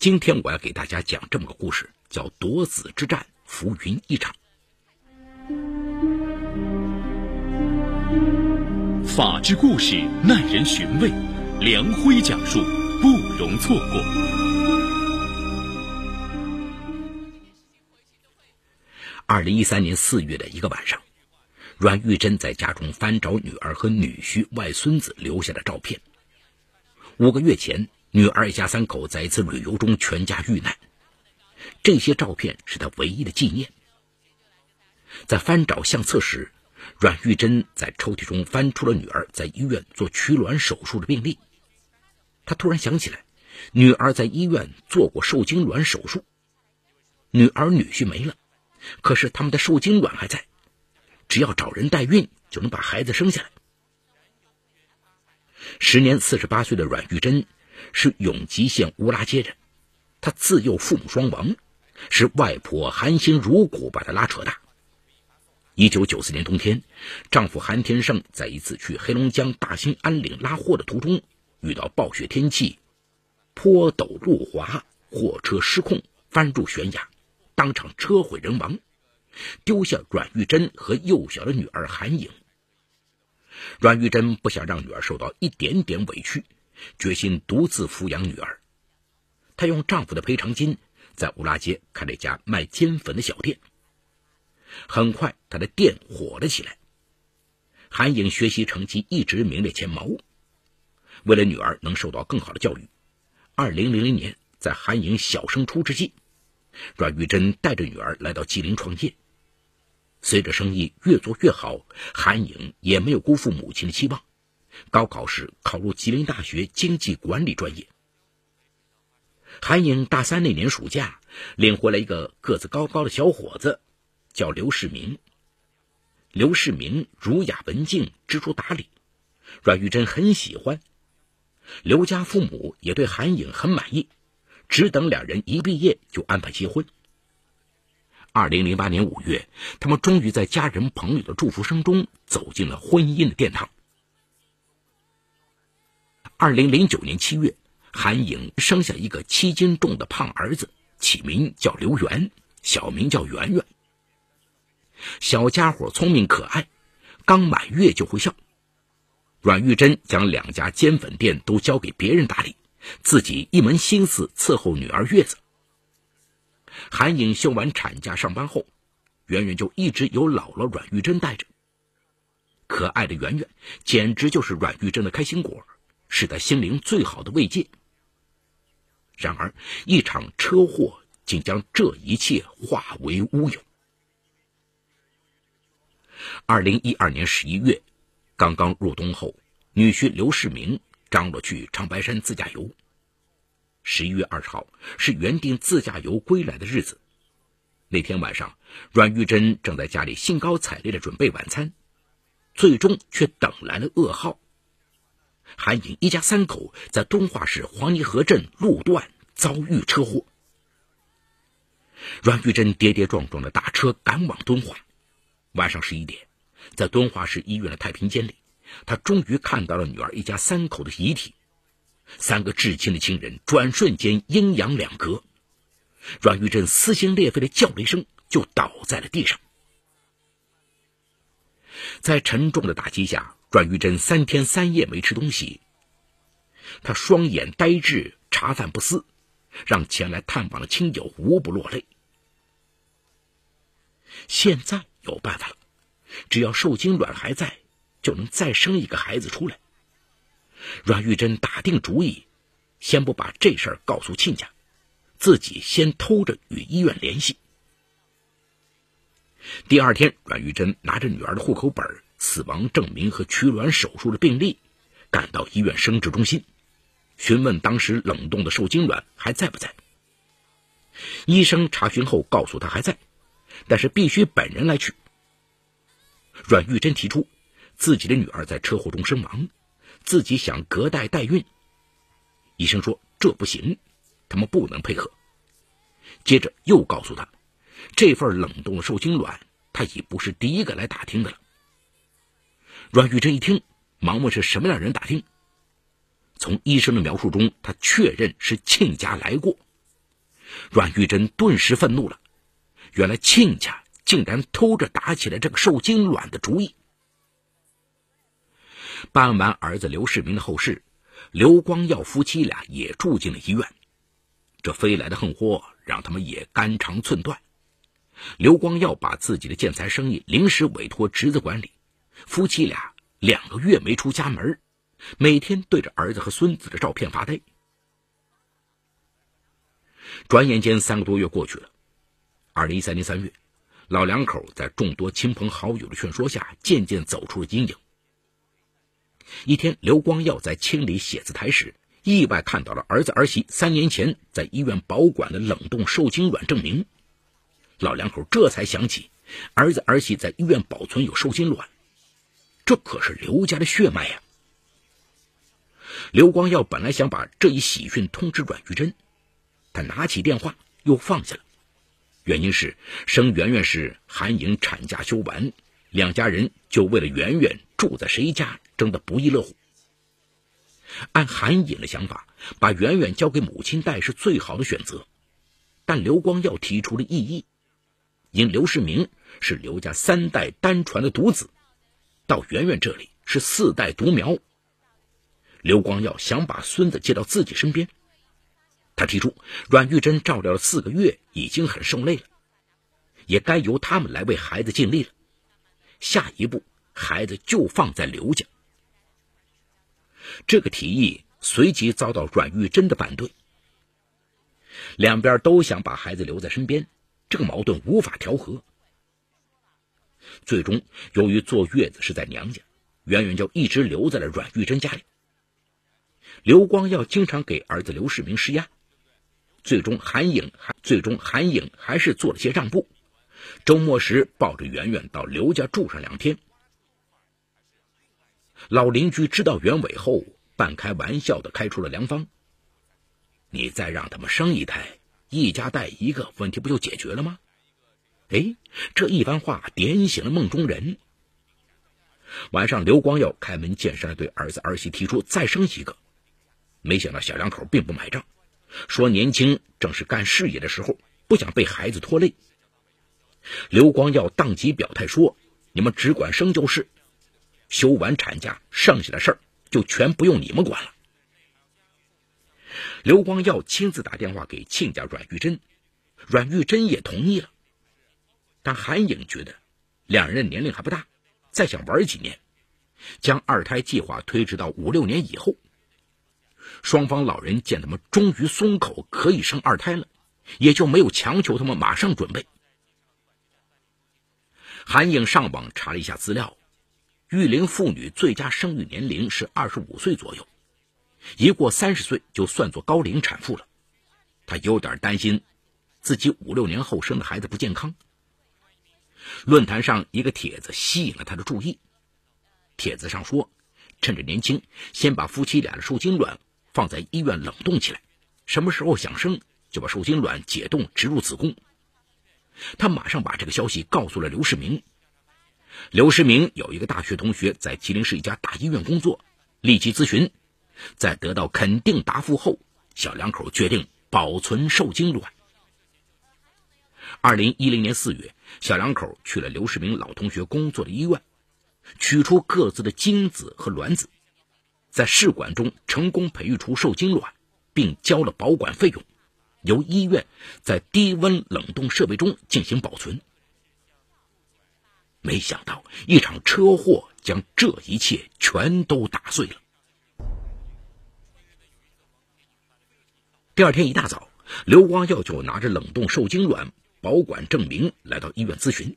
今天我要给大家讲这么个故事，叫夺子之战，浮云一场。法治故事耐人寻味，梁辉讲述不容错过。二零一三年四月的一个晚上，阮玉珍在家中翻找女儿和女婿、外孙子留下的照片。五个月前。女儿一家三口在一次旅游中全家遇难，这些照片是他唯一的纪念。在翻找相册时，阮玉珍在抽屉中翻出了女儿在医院做取卵手术的病历。他突然想起来，女儿在医院做过受精卵手术，女儿女婿没了，可是他们的受精卵还在，只要找人代孕就能把孩子生下来。时年四十八岁的阮玉珍。是永吉县乌拉街人，他自幼父母双亡，是外婆含辛茹苦把他拉扯大。一九九四年冬天，丈夫韩天胜在一次去黑龙江大兴安岭拉货的途中，遇到暴雪天气，坡陡路滑，货车失控翻入悬崖，当场车毁人亡，丢下阮玉珍和幼小的女儿韩颖。阮玉珍不想让女儿受到一点点委屈。决心独自抚养女儿，她用丈夫的赔偿金在乌拉街开了一家卖煎粉的小店。很快，她的店火了起来。韩颖学习成绩一直名列前茅。为了女儿能受到更好的教育，二零零零年，在韩颖小升初之际，阮玉珍带着女儿来到吉林创业。随着生意越做越好，韩颖也没有辜负母亲的期望。高考时考入吉林大学经济管理专业。韩颖大三那年暑假，领回来一个个子高高的小伙子，叫刘世明。刘世明儒雅文静，知书达理，阮玉珍很喜欢。刘家父母也对韩颖很满意，只等两人一毕业就安排结婚。二零零八年五月，他们终于在家人朋友的祝福声中走进了婚姻的殿堂。二零零九年七月，韩颖生下一个七斤重的胖儿子，起名叫刘元，小名叫圆圆。小家伙聪明可爱，刚满月就会笑。阮玉珍将两家煎粉店都交给别人打理，自己一门心思伺候女儿月子。韩颖休完产假上班后，圆圆就一直由姥姥阮玉珍带着。可爱的圆圆简直就是阮玉珍的开心果。是他心灵最好的慰藉。然而，一场车祸竟将这一切化为乌有。二零一二年十一月，刚刚入冬后，女婿刘世明张罗去长白山自驾游。十一月二十号是原定自驾游归来的日子。那天晚上，阮玉珍正在家里兴高采烈的准备晚餐，最终却等来了噩耗。韩颖一家三口在敦化市黄泥河镇路段遭遇车祸。阮玉珍跌跌撞撞的打车赶往敦化。晚上十一点，在敦化市医院的太平间里，他终于看到了女儿一家三口的遗体。三个至亲的亲人转瞬间阴阳两隔。阮玉珍撕心裂肺的叫了一声，就倒在了地上。在沉重的打击下。阮玉珍三天三夜没吃东西，他双眼呆滞，茶饭不思，让前来探望的亲友无不落泪。现在有办法了，只要受精卵还在，就能再生一个孩子出来。阮玉珍打定主意，先不把这事儿告诉亲家，自己先偷着与医院联系。第二天，阮玉珍拿着女儿的户口本死亡证明和取卵手术的病历，赶到医院生殖中心，询问当时冷冻的受精卵还在不在。医生查询后告诉他还在，但是必须本人来取。阮玉珍提出自己的女儿在车祸中身亡，自己想隔代代孕。医生说这不行，他们不能配合。接着又告诉他，这份冷冻的受精卵他已不是第一个来打听的了。阮玉珍一听，忙问是什么样人打听。从医生的描述中，他确认是亲家来过，阮玉珍顿时愤怒了，原来亲家竟然偷着打起了这个受精卵的主意。办完儿子刘世民的后事，刘光耀夫妻俩也住进了医院。这飞来的横祸让他们也肝肠寸断。刘光耀把自己的建材生意临时委托侄子管理，夫妻俩两个月没出家门，每天对着儿子和孙子的照片发呆。转眼间三个多月过去了，二零一三年三月，老两口在众多亲朋好友的劝说下，渐渐走出了阴影。一天，刘光耀在清理写字台时，意外看到了儿子儿媳三年前在医院保管的冷冻受精卵证明。老两口这才想起，儿子儿媳在医院保存有受精卵，这可是刘家的血脉呀。刘光耀本来想把这一喜讯通知阮玉珍，他拿起电话又放下了，原因是生圆圆时韩颖产假休完，两家人就为了圆圆住在谁家争得不亦乐乎。按韩颖的想法，把圆圆交给母亲带是最好的选择，但刘光耀提出了异议。因刘世明是刘家三代单传的独子，到圆圆这里是四代独苗。刘光耀想把孙子接到自己身边，他提出阮玉珍照料了四个月，已经很受累了，也该由他们来为孩子尽力了。下一步，孩子就放在刘家。这个提议随即遭到阮玉珍的反对，两边都想把孩子留在身边。这个矛盾无法调和，最终由于坐月子是在娘家，圆圆就一直留在了阮玉珍家里。刘光耀经常给儿子刘世明施压，最终韩颖还最终韩颖还是做了些让步，周末时抱着圆圆到刘家住上两天。老邻居知道原委后，半开玩笑的开出了良方：你再让他们生一胎。一家带一个，问题不就解决了吗？哎，这一番话点醒了梦中人。晚上，刘光耀开门见山的对儿子儿媳提出再生一个，没想到小两口并不买账，说年轻正是干事业的时候，不想被孩子拖累。刘光耀当即表态说：“你们只管生就是，休完产假，剩下的事儿就全不用你们管了。”刘光耀亲自打电话给亲家阮玉珍，阮玉珍也同意了。但韩颖觉得两人年龄还不大，再想玩几年，将二胎计划推迟到五六年以后。双方老人见他们终于松口可以生二胎了，也就没有强求他们马上准备。韩颖上网查了一下资料，育龄妇女最佳生育年龄是二十五岁左右。一过三十岁就算作高龄产妇了，她有点担心自己五六年后生的孩子不健康。论坛上一个帖子吸引了他的注意，帖子上说，趁着年轻，先把夫妻俩的受精卵放在医院冷冻起来，什么时候想生就把受精卵解冻植入子宫。他马上把这个消息告诉了刘世明。刘世明有一个大学同学在吉林市一家大医院工作，立即咨询。在得到肯定答复后，小两口决定保存受精卵。二零一零年四月，小两口去了刘世明老同学工作的医院，取出各自的精子和卵子，在试管中成功培育出受精卵，并交了保管费用，由医院在低温冷冻设备中进行保存。没想到，一场车祸将这一切全都打碎了。第二天一大早，刘光耀就拿着冷冻受精卵保管证明来到医院咨询。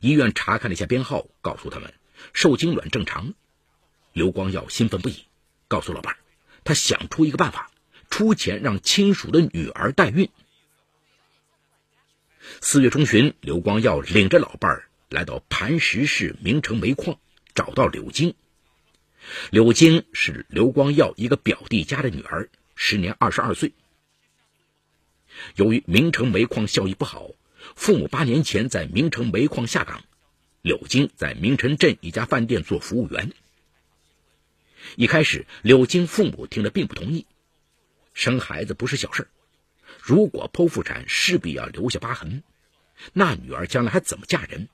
医院查看了一下编号，告诉他们受精卵正常。刘光耀兴奋不已，告诉老伴儿，他想出一个办法，出钱让亲属的女儿代孕。四月中旬，刘光耀领着老伴儿来到磐石市明城煤矿，找到柳晶。柳晶是刘光耀一个表弟家的女儿。时年二十二岁，由于明城煤矿效益不好，父母八年前在明城煤矿下岗，柳晶在明城镇一家饭店做服务员。一开始，柳晶父母听了并不同意，生孩子不是小事如果剖腹产势必要留下疤痕，那女儿将来还怎么嫁人？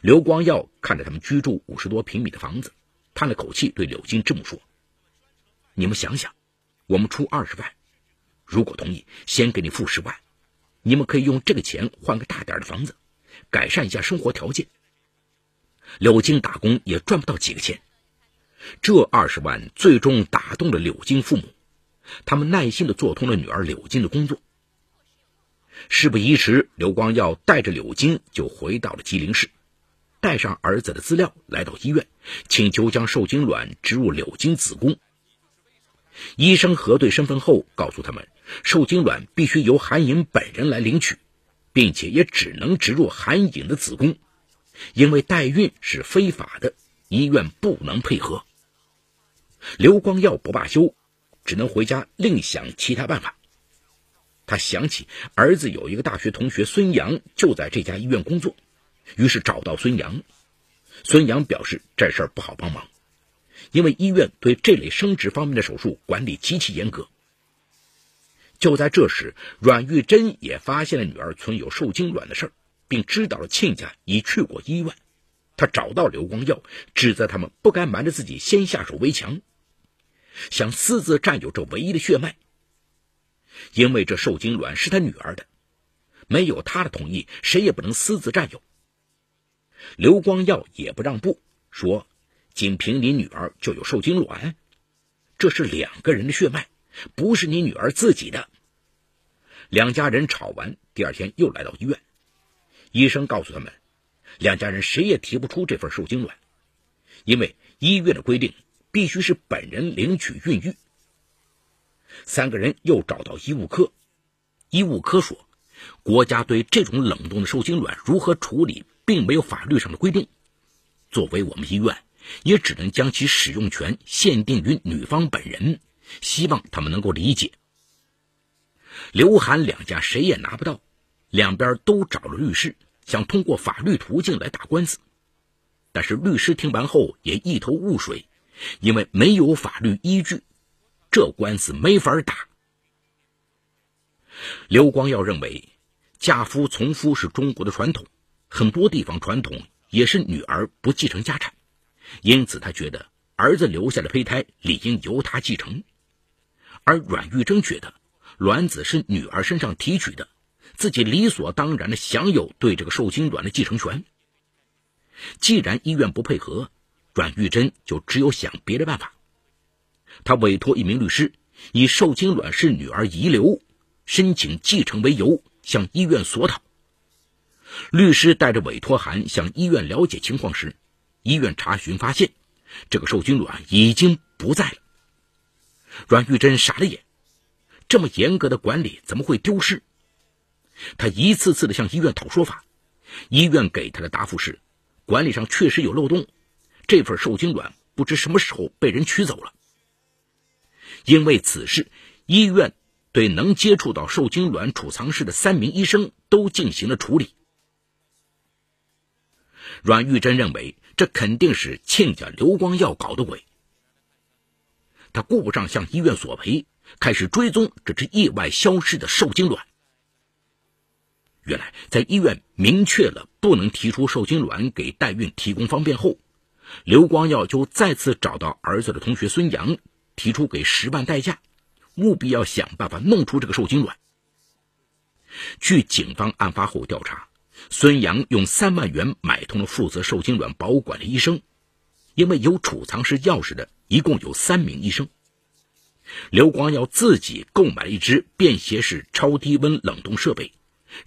刘光耀看着他们居住五十多平米的房子，叹了口气，对柳晶这么说：“你们想想，我们出二十万，如果同意，先给你付十万，你们可以用这个钱换个大点的房子，改善一下生活条件。柳金打工也赚不到几个钱，这二十万最终打动了柳金父母，他们耐心的做通了女儿柳金的工作。事不宜迟，刘光耀带着柳金就回到了吉林市。带上儿子的资料，来到医院，请求将受精卵植入柳金子宫。医生核对身份后，告诉他们，受精卵必须由韩颖本人来领取，并且也只能植入韩颖的子宫，因为代孕是非法的，医院不能配合。刘光耀不罢休，只能回家另想其他办法。他想起儿子有一个大学同学孙杨就在这家医院工作。于是找到孙杨，孙杨表示这事儿不好帮忙，因为医院对这类生殖方面的手术管理极其严格。就在这时，阮玉珍也发现了女儿存有受精卵的事儿，并知道了亲家已去过医院。他找到刘光耀，指责他们不该瞒着自己先下手为强，想私自占有这唯一的血脉，因为这受精卵是他女儿的，没有他的同意，谁也不能私自占有。刘光耀也不让步，说：“仅凭你女儿就有受精卵，这是两个人的血脉，不是你女儿自己的。”两家人吵完，第二天又来到医院，医生告诉他们，两家人谁也提不出这份受精卵，因为医院的规定必须是本人领取孕育。三个人又找到医务科，医务科说，国家对这种冷冻的受精卵如何处理？并没有法律上的规定，作为我们医院，也只能将其使用权限定于女方本人。希望他们能够理解。刘韩两家谁也拿不到，两边都找了律师，想通过法律途径来打官司，但是律师听完后也一头雾水，因为没有法律依据，这官司没法打。刘光耀认为，嫁夫从夫是中国的传统。很多地方传统也是女儿不继承家产，因此他觉得儿子留下的胚胎理应由他继承。而阮玉珍觉得卵子是女儿身上提取的，自己理所当然的享有对这个受精卵的继承权。既然医院不配合，阮玉珍就只有想别的办法。他委托一名律师，以受精卵是女儿遗留、申请继承为由，向医院索讨。律师带着委托函向医院了解情况时，医院查询发现，这个受精卵已经不在了。阮玉珍傻了眼，这么严格的管理怎么会丢失？他一次次的向医院讨说法，医院给他的答复是，管理上确实有漏洞，这份受精卵不知什么时候被人取走了。因为此事，医院对能接触到受精卵储藏室的三名医生都进行了处理。阮玉珍认为，这肯定是亲家刘光耀搞的鬼。他顾不上向医院索赔，开始追踪这只意外消失的受精卵。原来，在医院明确了不能提出受精卵给代孕提供方便后，刘光耀就再次找到儿子的同学孙阳，提出给十万代价，务必要想办法弄出这个受精卵。据警方案发后调查。孙杨用三万元买通了负责受精卵保管的医生，因为有储藏室钥匙的一共有三名医生。刘光耀自己购买了一只便携式超低温冷冻设备，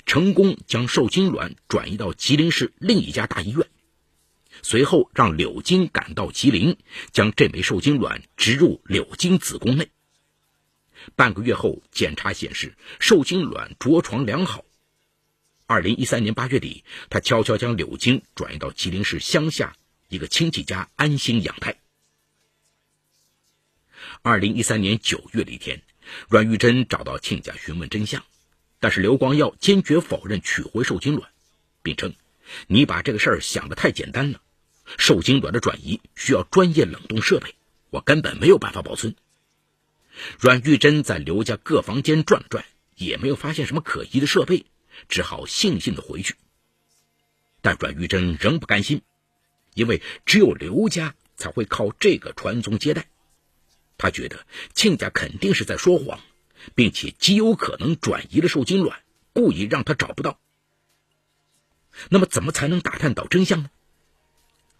成功将受精卵转移到吉林市另一家大医院，随后让柳金赶到吉林，将这枚受精卵植入柳金子宫内。半个月后，检查显示受精卵着床良好。二零一三年八月底，他悄悄将柳晶转移到吉林市乡下一个亲戚家安心养胎。二零一三年九月的一天，阮玉珍找到亲家询问真相，但是刘光耀坚决否认取回受精卵，并称：“你把这个事儿想得太简单了，受精卵的转移需要专业冷冻设备，我根本没有办法保存。”阮玉珍在刘家各房间转了转，也没有发现什么可疑的设备，只好悻悻的回去。但阮玉珍仍不甘心，因为只有刘家才会靠这个传宗接代。他觉得亲家肯定是在说谎，并且极有可能转移了受精卵，故意让他找不到。那么，怎么才能打探到真相呢？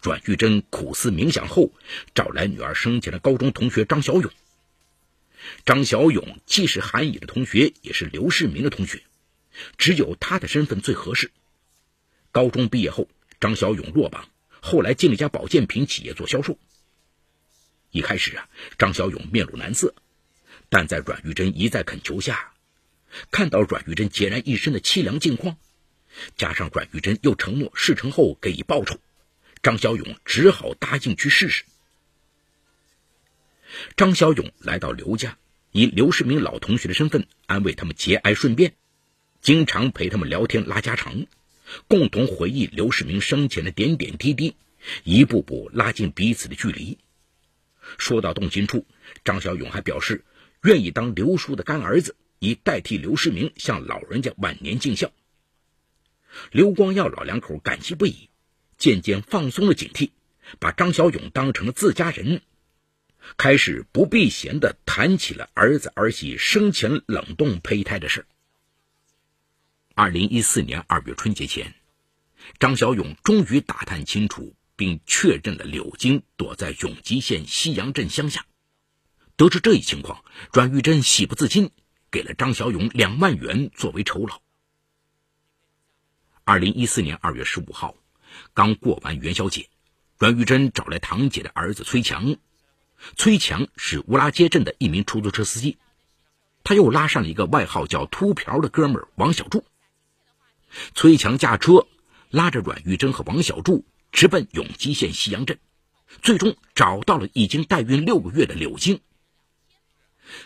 阮玉珍苦思冥想后，找来女儿生前的高中同学张小勇。张小勇既是韩乙的同学，也是刘世民的同学，只有他的身份最合适。高中毕业后，张小勇落榜，后来进了一家保健品企业做销售。一开始啊，张小勇面露难色，但在阮玉珍一再恳求下，看到阮玉珍孑然一身的凄凉境况，加上阮玉珍又承诺事成后给予报酬，张小勇只好答应去试试。张小勇来到刘家，以刘世民老同学的身份安慰他们节哀顺变，经常陪他们聊天拉家常，共同回忆刘世民生前的点点滴滴，一步步拉近彼此的距离。说到动心处，张小勇还表示愿意当刘叔的干儿子，以代替刘世明向老人家晚年尽孝。刘光耀老两口感激不已，渐渐放松了警惕，把张小勇当成了自家人。开始不避嫌的谈起了儿子儿媳生前冷冻胚胎的事。二零一四年二月春节前，张小勇终于打探清楚并确认了柳京躲在永吉县西阳镇乡下。得知这一情况，阮玉珍喜不自禁，给了张小勇两万元作为酬劳。二零一四年二月十五号，刚过完元宵节，阮玉珍找来堂姐的儿子崔强。崔强是乌拉街镇的一名出租车司机，他又拉上了一个外号叫“秃瓢”的哥们儿王小柱。崔强驾车拉着阮玉珍和王小柱直奔永吉县西阳镇，最终找到了已经代孕六个月的柳晶。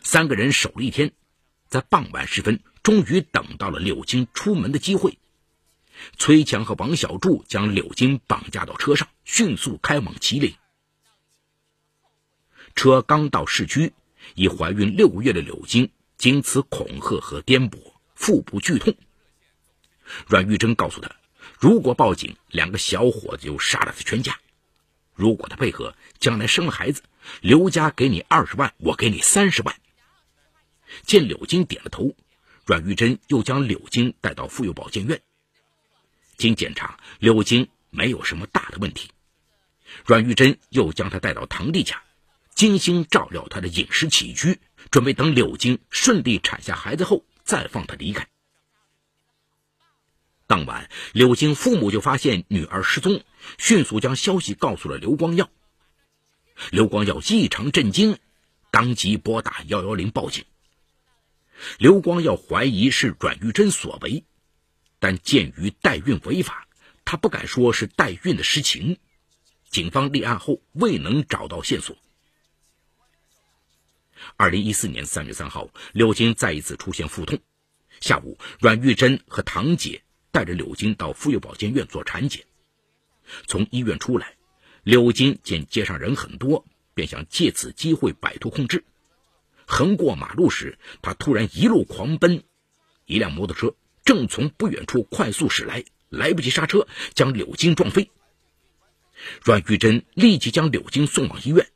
三个人守了一天，在傍晚时分，终于等到了柳晶出门的机会。崔强和王小柱将柳晶绑架到车上，迅速开往吉林。车刚到市区，已怀孕六个月的柳晶经此恐吓和颠簸，腹部剧痛。阮玉珍告诉他，如果报警，两个小伙子就杀了他全家；如果他配合，将来生了孩子，刘家给你二十万，我给你三十万。见柳晶点了头，阮玉珍又将柳晶带到妇幼保健院。经检查，柳晶没有什么大的问题。阮玉珍又将她带到堂弟家。精心照料她的饮食起居，准备等柳晶顺利产下孩子后再放她离开。当晚，柳晶父母就发现女儿失踪，迅速将消息告诉了刘光耀。刘光耀异常震惊，当即拨打幺幺零报警。刘光耀怀疑是阮玉珍所为，但鉴于代孕违法，他不敢说是代孕的实情。警方立案后未能找到线索。二零一四年三月三号，柳晶再一次出现腹痛。下午，阮玉珍和堂姐带着柳晶到妇幼保健院做产检。从医院出来，柳晶见街上人很多，便想借此机会摆脱控制。横过马路时，他突然一路狂奔，一辆摩托车正从不远处快速驶来，来不及刹车，将柳晶撞飞。阮玉珍立即将柳晶送往医院。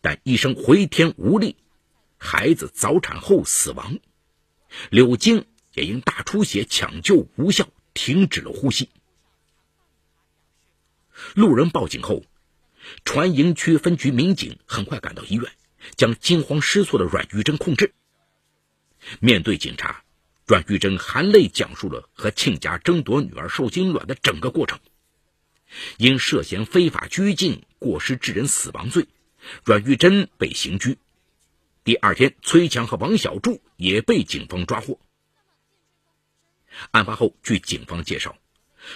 但医生回天无力，孩子早产后死亡，柳晶也因大出血抢救无效，停止了呼吸。路人报警后，船营区分局民警很快赶到医院，将惊慌失措的阮玉珍控制。面对警察，阮玉珍含泪讲述了和亲家争夺女儿受精卵的整个过程。因涉嫌非法拘禁、过失致人死亡罪。阮玉珍被刑拘，第二天，崔强和王小柱也被警方抓获。案发后，据警方介绍，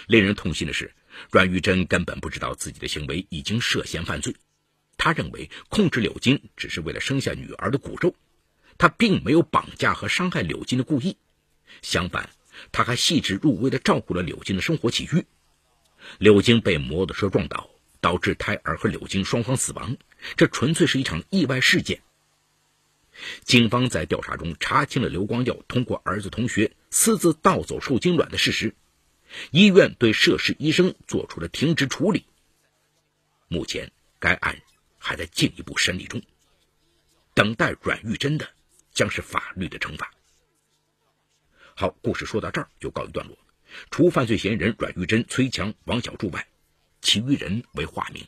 令人痛心的是，阮玉珍根本不知道自己的行为已经涉嫌犯罪。他认为控制柳金只是为了生下女儿的骨肉，他并没有绑架和伤害柳金的故意。相反，他还细致入微地照顾了柳金的生活起居。柳金被摩托车撞倒。导致胎儿和柳晶双方死亡，这纯粹是一场意外事件。警方在调查中查清了刘光耀通过儿子同学私自盗走受精卵的事实，医院对涉事医生做出了停职处理。目前该案还在进一步审理中，等待阮玉珍的将是法律的惩罚。好，故事说到这儿就告一段落。除犯罪嫌疑人阮玉珍、崔强、王小柱外，其余人为化名。